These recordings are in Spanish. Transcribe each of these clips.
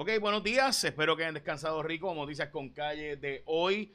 Ok, buenos días. Espero que hayan descansado rico. Noticias con calle de hoy,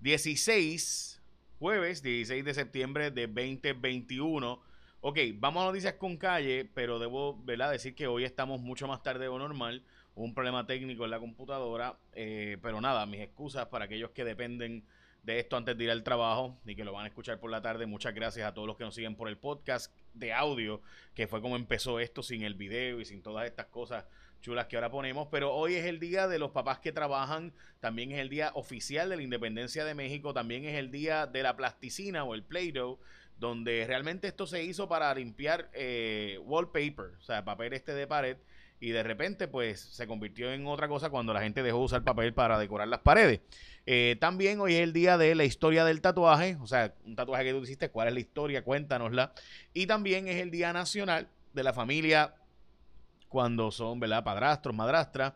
16, jueves 16 de septiembre de 2021. Ok, vamos a noticias con calle, pero debo ¿verdad? decir que hoy estamos mucho más tarde de lo normal. un problema técnico en la computadora, eh, pero nada, mis excusas para aquellos que dependen de esto antes de ir al trabajo y que lo van a escuchar por la tarde. Muchas gracias a todos los que nos siguen por el podcast de audio, que fue como empezó esto sin el video y sin todas estas cosas chulas que ahora ponemos, pero hoy es el día de los papás que trabajan, también es el día oficial de la independencia de México, también es el día de la plasticina o el Play-Doh, donde realmente esto se hizo para limpiar eh, wallpaper, o sea, papel este de pared, y de repente pues se convirtió en otra cosa cuando la gente dejó de usar papel para decorar las paredes. Eh, también hoy es el día de la historia del tatuaje, o sea, un tatuaje que tú hiciste, cuál es la historia, cuéntanosla. Y también es el día nacional de la familia cuando son, ¿verdad? Padrastros, madrastras.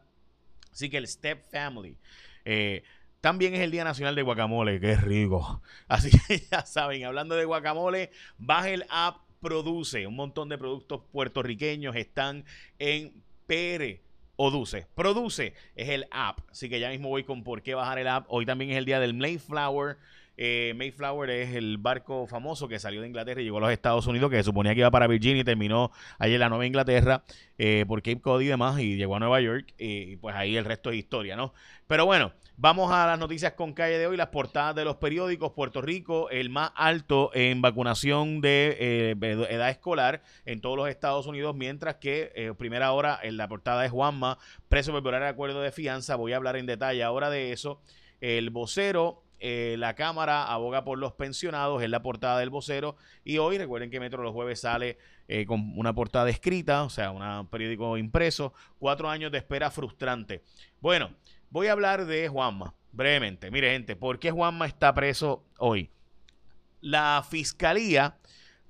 Así que el Step Family. Eh, también es el Día Nacional de Guacamole, es rico. Así que ya saben, hablando de guacamole, baja el app Produce. Un montón de productos puertorriqueños están en PR o Dulce. Produce es el app. Así que ya mismo voy con por qué bajar el app. Hoy también es el día del Mayflower. Eh, Mayflower es el barco famoso que salió de Inglaterra y llegó a los Estados Unidos, que se suponía que iba para Virginia y terminó allí en la Nueva Inglaterra eh, por Cape Cod y demás, y llegó a Nueva York, y pues ahí el resto es historia, ¿no? Pero bueno, vamos a las noticias con calle de hoy, las portadas de los periódicos. Puerto Rico, el más alto en vacunación de eh, edad escolar en todos los Estados Unidos, mientras que primera hora en la portada de Juanma, preso por el acuerdo de fianza. Voy a hablar en detalle ahora de eso. El vocero eh, la Cámara aboga por los pensionados, en la portada del vocero. Y hoy, recuerden que Metro los jueves sale eh, con una portada escrita, o sea, un periódico impreso. Cuatro años de espera frustrante. Bueno, voy a hablar de Juanma, brevemente. Mire, gente, ¿por qué Juanma está preso hoy? La fiscalía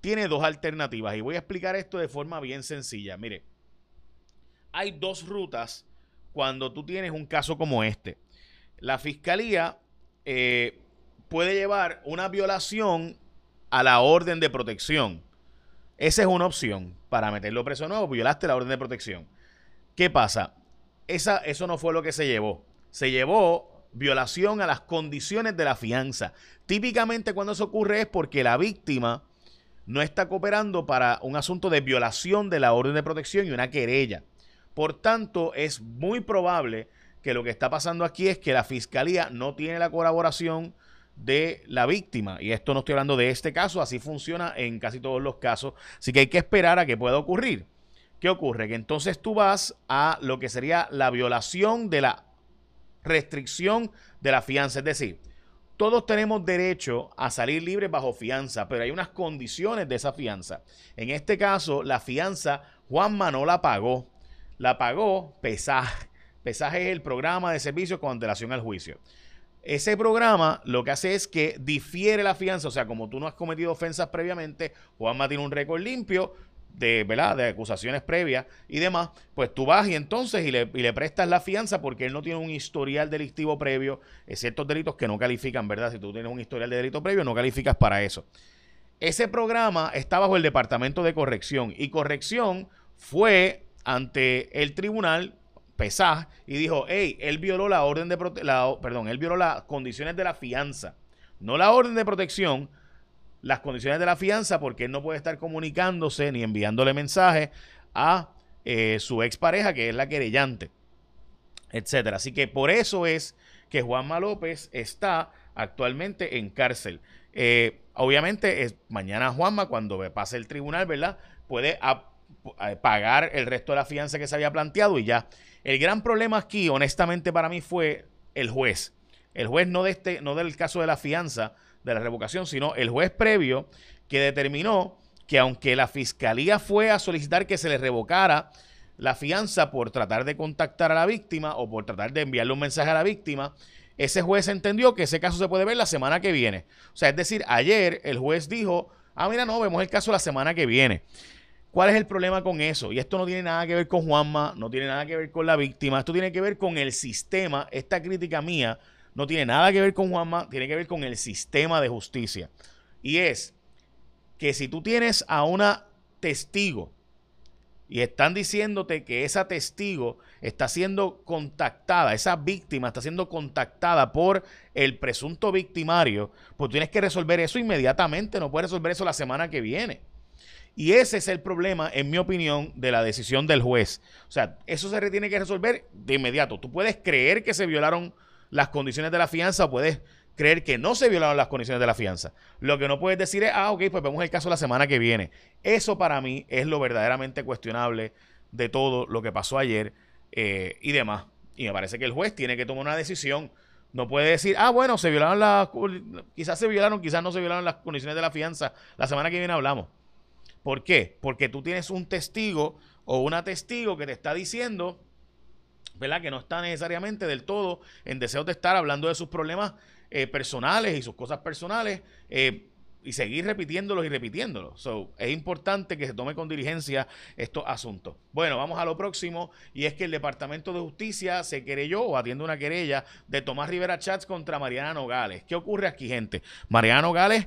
tiene dos alternativas y voy a explicar esto de forma bien sencilla. Mire, hay dos rutas cuando tú tienes un caso como este. La fiscalía eh, puede llevar una violación a la orden de protección. Esa es una opción para meterlo preso nuevo, violaste la orden de protección. ¿Qué pasa? Esa, eso no fue lo que se llevó. Se llevó violación a las condiciones de la fianza. Típicamente cuando eso ocurre es porque la víctima no está cooperando para un asunto de violación de la orden de protección y una querella. Por tanto, es muy probable que lo que está pasando aquí es que la fiscalía no tiene la colaboración de la víctima. Y esto no estoy hablando de este caso, así funciona en casi todos los casos. Así que hay que esperar a que pueda ocurrir. ¿Qué ocurre? Que entonces tú vas a lo que sería la violación de la restricción de la fianza. Es decir, todos tenemos derecho a salir libres bajo fianza, pero hay unas condiciones de esa fianza. En este caso, la fianza, Juanma no la pagó. La pagó pesaje Pesaje es el programa de servicio con antelación al juicio. Ese programa lo que hace es que difiere la fianza, o sea, como tú no has cometido ofensas previamente, Juanma tiene un récord limpio de, ¿verdad? de acusaciones previas y demás, pues tú vas y entonces y le, prestas la fianza porque él no tiene un historial delictivo previo, ciertos delitos que no califican, ¿verdad? Si tú tienes un historial de delito previo, no calificas para eso. Ese programa está bajo el Departamento de Corrección y Corrección fue ante el tribunal Pesaj y dijo, hey, él violó la orden de la, perdón, él violó las condiciones de la fianza, no la orden de protección, las condiciones de la fianza porque él no puede estar comunicándose ni enviándole mensajes a eh, su expareja que es la querellante, etcétera. Así que por eso es que Juanma López está actualmente en cárcel. Eh, obviamente, es, mañana Juanma, cuando pase el tribunal, ¿verdad? Puede pagar el resto de la fianza que se había planteado y ya. El gran problema aquí, honestamente, para mí fue el juez. El juez no, de este, no del caso de la fianza, de la revocación, sino el juez previo que determinó que aunque la fiscalía fue a solicitar que se le revocara la fianza por tratar de contactar a la víctima o por tratar de enviarle un mensaje a la víctima, ese juez entendió que ese caso se puede ver la semana que viene. O sea, es decir, ayer el juez dijo, ah, mira, no, vemos el caso la semana que viene. ¿Cuál es el problema con eso? Y esto no tiene nada que ver con Juanma, no tiene nada que ver con la víctima, esto tiene que ver con el sistema. Esta crítica mía no tiene nada que ver con Juanma, tiene que ver con el sistema de justicia. Y es que si tú tienes a una testigo y están diciéndote que esa testigo está siendo contactada, esa víctima está siendo contactada por el presunto victimario, pues tienes que resolver eso inmediatamente, no puedes resolver eso la semana que viene. Y ese es el problema, en mi opinión, de la decisión del juez. O sea, eso se tiene que resolver de inmediato. Tú puedes creer que se violaron las condiciones de la fianza o puedes creer que no se violaron las condiciones de la fianza. Lo que no puedes decir es, ah, ok, pues vemos el caso la semana que viene. Eso para mí es lo verdaderamente cuestionable de todo lo que pasó ayer eh, y demás. Y me parece que el juez tiene que tomar una decisión. No puede decir, ah, bueno, se violaron las, quizás se violaron, quizás no se violaron las condiciones de la fianza. La semana que viene hablamos. ¿Por qué? Porque tú tienes un testigo o una testigo que te está diciendo, ¿verdad? Que no está necesariamente del todo en deseo de estar hablando de sus problemas eh, personales y sus cosas personales eh, y seguir repitiéndolos y repitiéndolos. So, es importante que se tome con diligencia estos asuntos. Bueno, vamos a lo próximo y es que el Departamento de Justicia se querelló o atiende una querella de Tomás Rivera Chats contra Mariana Nogales. ¿Qué ocurre aquí, gente? Mariana Nogales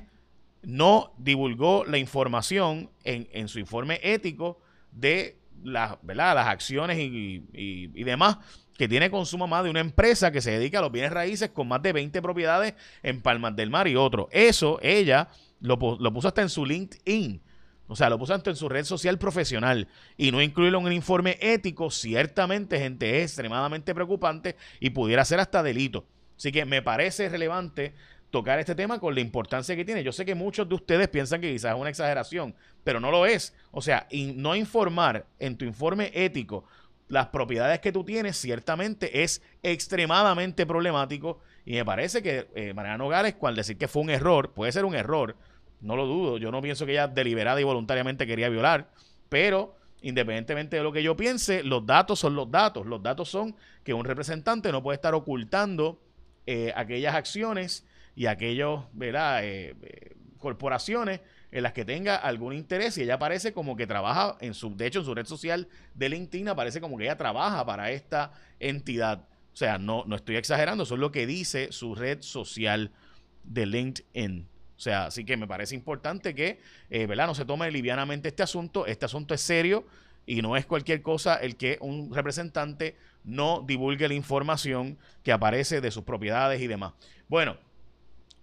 no divulgó la información en, en su informe ético de las, ¿verdad? las acciones y, y demás que tiene consumo más de una empresa que se dedica a los bienes raíces con más de 20 propiedades en Palmas del Mar y otro. Eso ella lo, puso hasta en su LinkedIn. O sea, lo puso hasta en su red social profesional y no incluirlo en un informe ético, ciertamente, gente, es extremadamente preocupante y pudiera ser hasta delito. Así que me parece relevante tocar este tema con la importancia que tiene. Yo sé que muchos de ustedes piensan que quizás es una exageración, pero no lo es. O sea, no informar en tu informe ético las propiedades que tú tienes, ciertamente es extremadamente problemático. Y me parece que eh, Mariana Nogales, cual decir que fue un error, puede ser un error, no lo dudo. Yo no pienso que ella deliberada y voluntariamente quería violar, pero independientemente de lo que yo piense, los datos son los datos. Los datos son que un representante no puede estar ocultando eh, aquellas acciones y aquellos, ¿verdad? Eh, eh, corporaciones en las que tenga algún interés y ella parece como que trabaja en su, de hecho en su red social de LinkedIn aparece como que ella trabaja para esta entidad. O sea, no, no estoy exagerando, eso es lo que dice su red social de LinkedIn. O sea, así que me parece importante que, eh, ¿verdad? No se tome livianamente este asunto. Este asunto es serio y no es cualquier cosa el que un representante no divulgue la información que aparece de sus propiedades y demás. Bueno,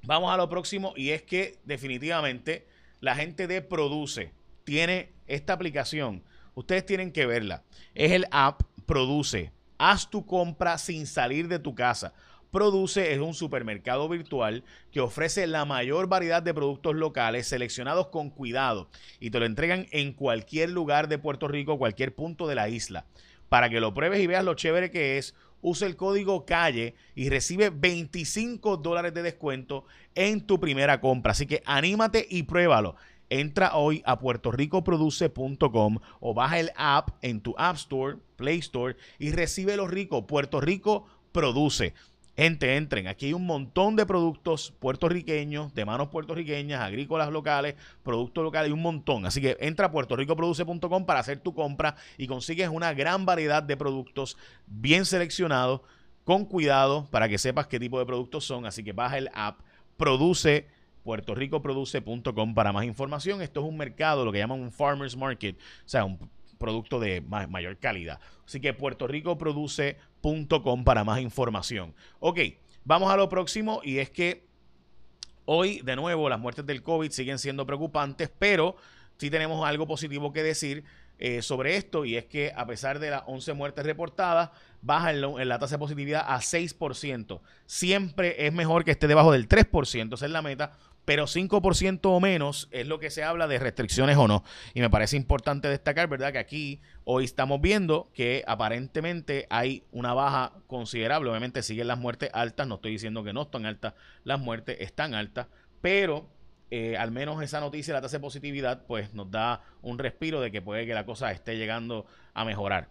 vamos a lo próximo y es que definitivamente la gente de Produce tiene esta aplicación. Ustedes tienen que verla. Es el app Produce. Haz tu compra sin salir de tu casa. Produce es un supermercado virtual que ofrece la mayor variedad de productos locales seleccionados con cuidado y te lo entregan en cualquier lugar de Puerto Rico, cualquier punto de la isla. Para que lo pruebes y veas lo chévere que es, usa el código calle y recibe 25 dólares de descuento en tu primera compra. Así que anímate y pruébalo. Entra hoy a puertorricoproduce.com o baja el app en tu App Store, Play Store y recibe lo rico. Puerto Rico produce. Gente, entren. Aquí hay un montón de productos puertorriqueños, de manos puertorriqueñas, agrícolas locales, productos locales, y un montón. Así que entra a puertorricoproduce.com para hacer tu compra y consigues una gran variedad de productos bien seleccionados, con cuidado, para que sepas qué tipo de productos son. Así que baja el app, produce puertorricoproduce.com para más información. Esto es un mercado, lo que llaman un farmer's market, o sea, un producto de mayor calidad. Así que puertorricoproduce.com para más información. Ok, vamos a lo próximo y es que hoy, de nuevo, las muertes del COVID siguen siendo preocupantes, pero sí tenemos algo positivo que decir. Eh, sobre esto y es que a pesar de las 11 muertes reportadas, baja en, la tasa de positividad a 6%. Siempre es mejor que esté debajo del 3%, esa es la meta, pero 5% o menos es lo que se habla de restricciones o no. Y me parece importante destacar, ¿verdad? Que aquí hoy estamos viendo que aparentemente hay una baja considerable. Obviamente siguen las muertes altas, no estoy diciendo que no están altas, las muertes están altas, pero eh, al menos esa noticia, la tasa de positividad, pues nos da un respiro de que puede que la cosa esté llegando a mejorar.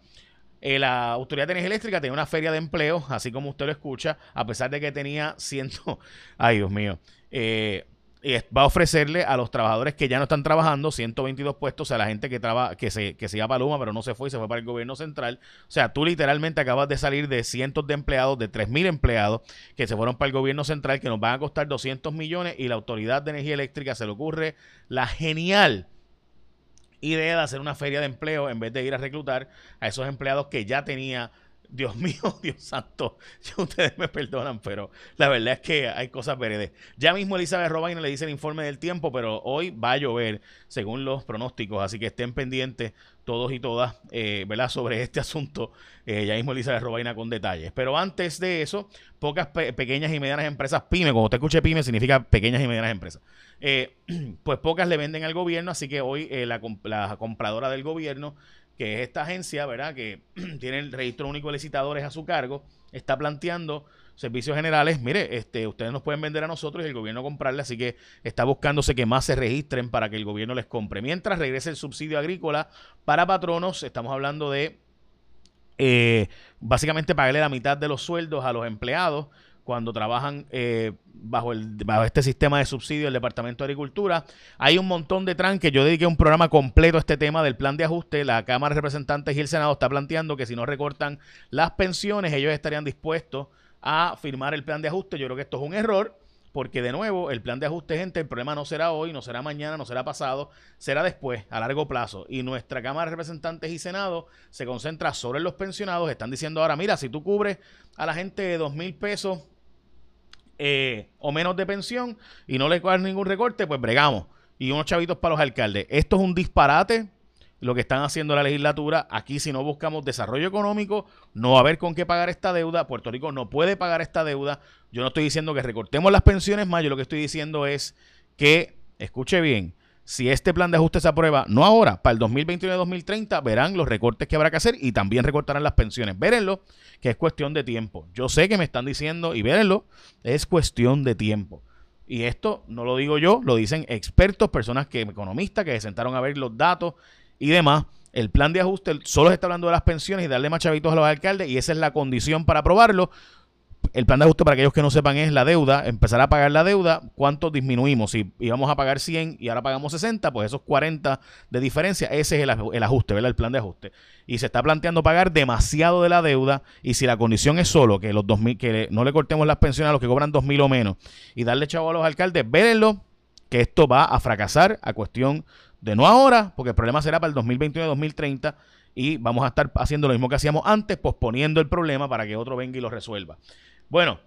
Eh, la Autoridad de Energía Eléctrica tenía una feria de empleo, así como usted lo escucha, a pesar de que tenía ciento... Ay, Dios mío. Eh, va a ofrecerle a los trabajadores que ya no están trabajando 122 puestos a la gente que traba, que se que se iba para Luma pero no se fue y se fue para el gobierno central. O sea, tú literalmente acabas de salir de cientos de empleados, de 3.000 empleados que se fueron para el gobierno central que nos van a costar 200 millones y la Autoridad de Energía Eléctrica se le ocurre la genial idea de hacer una feria de empleo en vez de ir a reclutar a esos empleados que ya tenía Dios mío, Dios santo, ustedes me perdonan, pero la verdad es que hay cosas veredes. Ya mismo Elizabeth Robaina le dice el informe del tiempo, pero hoy va a llover según los pronósticos, así que estén pendientes todos y todas, eh, ¿verdad? Sobre este asunto, eh, ya mismo Elizabeth Robaina con detalles. Pero antes de eso, pocas pequeñas y medianas empresas, pyme, cuando usted escuche pyme significa pequeñas y medianas empresas, eh, pues pocas le venden al gobierno, así que hoy la, la compradora del gobierno que es esta agencia, ¿verdad? Que tiene el registro único de licitadores a su cargo, está planteando servicios generales, mire, este, ustedes nos pueden vender a nosotros y el gobierno comprarle, así que está buscándose que más se registren para que el gobierno les compre. Mientras regrese el subsidio agrícola para patronos, estamos hablando de eh, básicamente pagarle la mitad de los sueldos a los empleados cuando trabajan eh, bajo, el, bajo este sistema de subsidio del Departamento de Agricultura. Hay un montón de tranques. Yo dediqué un programa completo a este tema del plan de ajuste. La Cámara de Representantes y el Senado está planteando que si no recortan las pensiones, ellos estarían dispuestos a firmar el plan de ajuste. Yo creo que esto es un error. Porque de nuevo, el plan de ajuste, gente, el problema no será hoy, no será mañana, no será pasado, será después, a largo plazo. Y nuestra Cámara de Representantes y Senado se concentra sobre los pensionados. Están diciendo ahora, mira, si tú cubres a la gente de dos mil pesos eh, o menos de pensión y no le cogen ningún recorte, pues bregamos. Y unos chavitos para los alcaldes. Esto es un disparate lo que están haciendo la legislatura. Aquí si no buscamos desarrollo económico, no va a haber con qué pagar esta deuda. Puerto Rico no puede pagar esta deuda. Yo no estoy diciendo que recortemos las pensiones más, yo lo que estoy diciendo es que, escuche bien, si este plan de ajuste se aprueba, no ahora, para el 2021-2030, verán los recortes que habrá que hacer y también recortarán las pensiones. Vérenlo, que es cuestión de tiempo. Yo sé que me están diciendo, y vérenlo, es cuestión de tiempo. Y esto no lo digo yo, lo dicen expertos, personas que economistas que se sentaron a ver los datos y demás. El plan de ajuste solo se está hablando de las pensiones y darle más chavitos a los alcaldes y esa es la condición para aprobarlo el plan de ajuste, para aquellos que no sepan, es la deuda, empezar a pagar la deuda, ¿cuánto disminuimos? Si íbamos a pagar 100 y ahora pagamos 60, pues esos 40 de diferencia, ese es el, ajuste, ¿verdad? El plan de ajuste. Y se está planteando pagar demasiado de la deuda y si la condición es solo que los 2000, que no le cortemos las pensiones a los que cobran 2.000 o menos y darle chavo a los alcaldes, vérenlo, que esto va a fracasar a cuestión de no ahora, porque el problema será para el 2021-2030 y vamos a estar haciendo lo mismo que hacíamos antes, posponiendo el problema para que otro venga y lo resuelva. Bueno,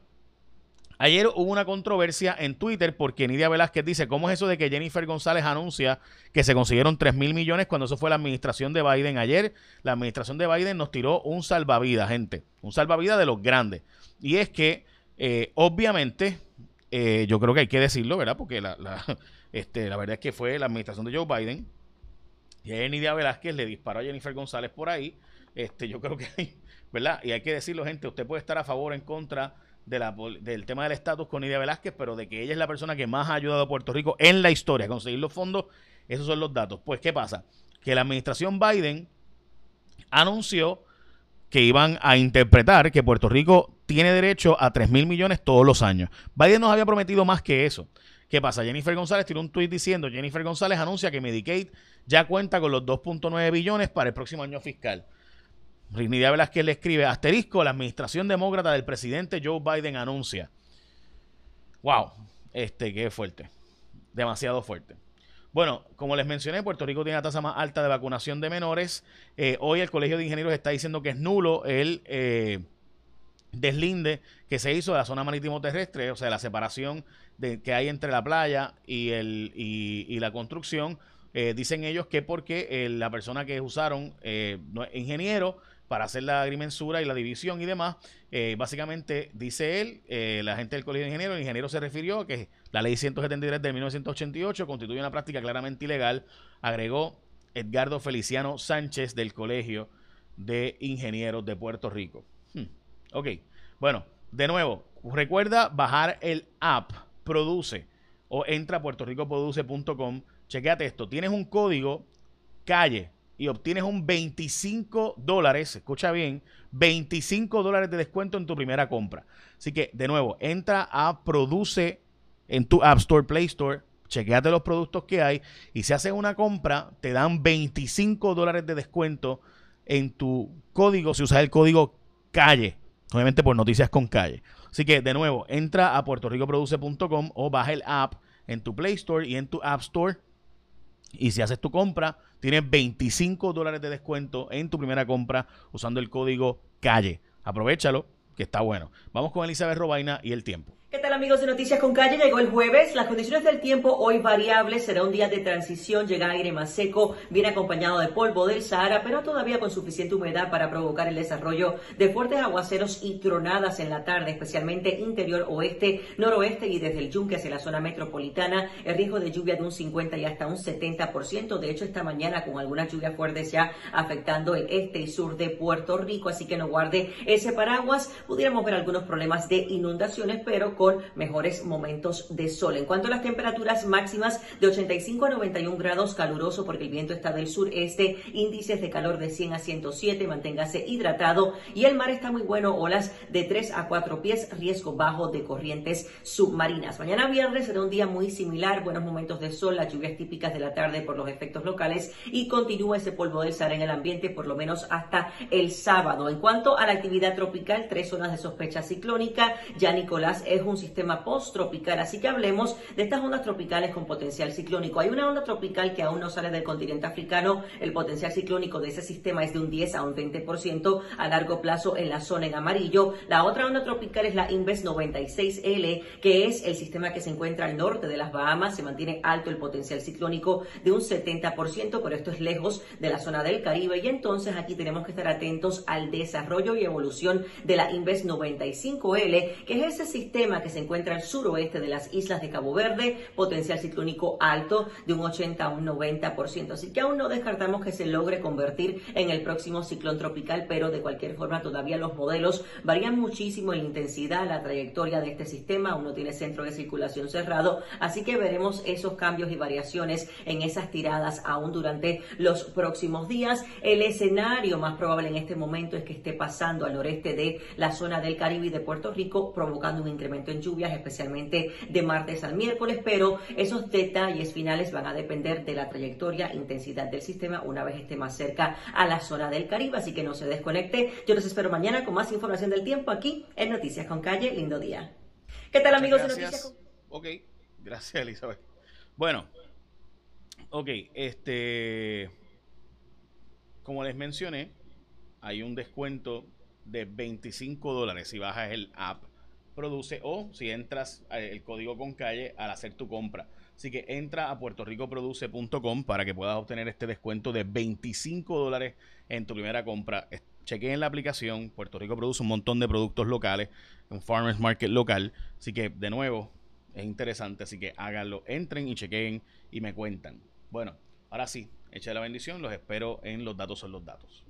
ayer hubo una controversia en Twitter porque Nidia Velázquez dice, ¿cómo es eso de que Jennifer González anuncia que se consiguieron 3 mil millones cuando eso fue la administración de Biden? Ayer la administración de Biden nos tiró un salvavidas, gente, un salvavidas de los grandes. Y es que, eh, obviamente, eh, yo creo que hay que decirlo, ¿verdad? Porque la, este, la verdad es que fue la administración de Joe Biden. Y ayer Nidia Velázquez le disparó a Jennifer González por ahí. Este, yo creo que hay ¿verdad? Y hay que decirlo, gente, usted puede estar a favor o en contra del tema del estatus con Nidia Velázquez, pero de que ella es la persona que más ha ayudado a Puerto Rico en la historia a conseguir los fondos, esos son los datos. Pues, ¿qué pasa? Que la administración Biden anunció que iban a interpretar que Puerto Rico tiene derecho a 3 mil millones todos los años. Biden nos había prometido más que eso. ¿Qué pasa? Jennifer González tiene un tuit diciendo, Jennifer González anuncia que Medicaid ya cuenta con los 2.9 billones para el próximo año fiscal. Nidia Velázquez le escribe, asterisco, la administración demócrata del presidente Joe Biden anuncia. Wow, este, qué fuerte. Demasiado fuerte. Bueno, como les mencioné, Puerto Rico tiene la tasa más alta de vacunación de menores. Eh, hoy el Colegio de Ingenieros está diciendo que es nulo el eh, deslinde que se hizo de la zona marítimo terrestre, o sea, la separación de, que hay entre la playa y, el, y, la construcción. Eh, dicen ellos que porque la persona que usaron, no, ingeniero, para hacer la agrimensura y la división y demás. Eh, básicamente, dice él, eh, la gente del Colegio de Ingenieros, el ingeniero se refirió a que la ley 173 de 1988 constituye una práctica claramente ilegal, agregó Edgardo Feliciano Sánchez del Colegio de Ingenieros de Puerto Rico. Hmm, ok, bueno, de nuevo, recuerda bajar el app Produce o entra a puertoricoproduce.com, chequeate esto, tienes un código calle y obtienes un 25 dólares, escucha bien, 25 dólares de descuento en tu primera compra. Así que, de nuevo, entra a Produce en tu App Store, Play Store, chequeate los productos que hay y si haces una compra, te dan 25 dólares de descuento en tu código si usas el código calle. Obviamente por noticias con calle. Así que, de nuevo, entra a puertoricoproduce.com o baja el app en tu Play Store y en tu App Store Y si haces tu compra, tienes 25 dólares de descuento en tu primera compra usando el código CALLE. Aprovechalo, que está bueno. Vamos con Elizabeth Robaina y el tiempo. ¿Qué amigos de Noticias con Calle? Llegó el jueves, las condiciones del tiempo hoy variables, será un día de transición, llega aire más seco, viene acompañado de polvo del Sahara, pero todavía con suficiente humedad para provocar el desarrollo de fuertes aguaceros y tronadas en la tarde, especialmente interior oeste, noroeste y desde el yunque hacia la zona metropolitana, el riesgo de lluvia de un 50 y hasta un 70%, de hecho esta mañana con algunas lluvias fuertes ya afectando el este y sur de Puerto Rico, así que no guarde ese paraguas, pudiéramos ver algunos problemas de inundaciones, pero con mejores momentos de sol. En cuanto a las temperaturas máximas de 85 a 91 grados caluroso porque el viento está del sureste, índices de calor de 100 a 107, manténgase hidratado y el mar está muy bueno, olas de 3 a 4 pies, riesgo bajo de corrientes submarinas. Mañana viernes será un día muy similar, buenos momentos de sol, las lluvias típicas de la tarde por los efectos locales y continúa ese polvo del Sahara en el ambiente por lo menos hasta el sábado. En cuanto a la actividad tropical, tres zonas de sospecha ciclónica, ya Nicolás es un un sistema post-tropical, así que hablemos de estas ondas tropicales con potencial ciclónico. Hay una onda tropical que aún no sale del continente africano, el potencial ciclónico de ese sistema es de un 10 a un 20% a largo plazo en la zona en amarillo. La otra onda tropical es la Inves 96L, que es el sistema que se encuentra al norte de las Bahamas, se mantiene alto el potencial ciclónico de un 70%, pero esto es lejos de la zona del Caribe y entonces aquí tenemos que estar atentos al desarrollo y evolución de la Inves 95L, que es ese sistema que se encuentra al suroeste de las islas de Cabo Verde, potencial ciclónico alto de un 80 a un 90%. Así que aún no descartamos que se logre convertir en el próximo ciclón tropical, pero de cualquier forma todavía los modelos varían muchísimo en intensidad, la trayectoria de este sistema, aún no tiene centro de circulación cerrado, así que veremos esos cambios y variaciones en esas tiradas aún durante los próximos días. El escenario más probable en este momento es que esté pasando al noreste de la zona del Caribe y de Puerto Rico, provocando un incremento en lluvias, especialmente de martes al miércoles, pero esos detalles finales van a depender de la trayectoria, e intensidad del sistema una vez esté más cerca a la zona del Caribe, así que no se desconecte. Yo los espero mañana con más información del tiempo aquí en Noticias con Calle. Lindo día. ¿Qué tal amigos de Noticias con... Ok, gracias Elizabeth. Bueno, ok, este, como les mencioné, hay un descuento de 25 dólares si bajas el app produce o si entras eh, el código con calle al hacer tu compra. Así que entra a puertorricoproduce.com para que puedas obtener este descuento de 25 dólares en tu primera compra. Chequeen la aplicación. Puerto Rico produce un montón de productos locales, un farmers market local. Así que, de nuevo, es interesante. Así que háganlo. Entren y chequeen y me cuentan. Bueno, ahora sí, echa la bendición. Los espero en los datos son los datos.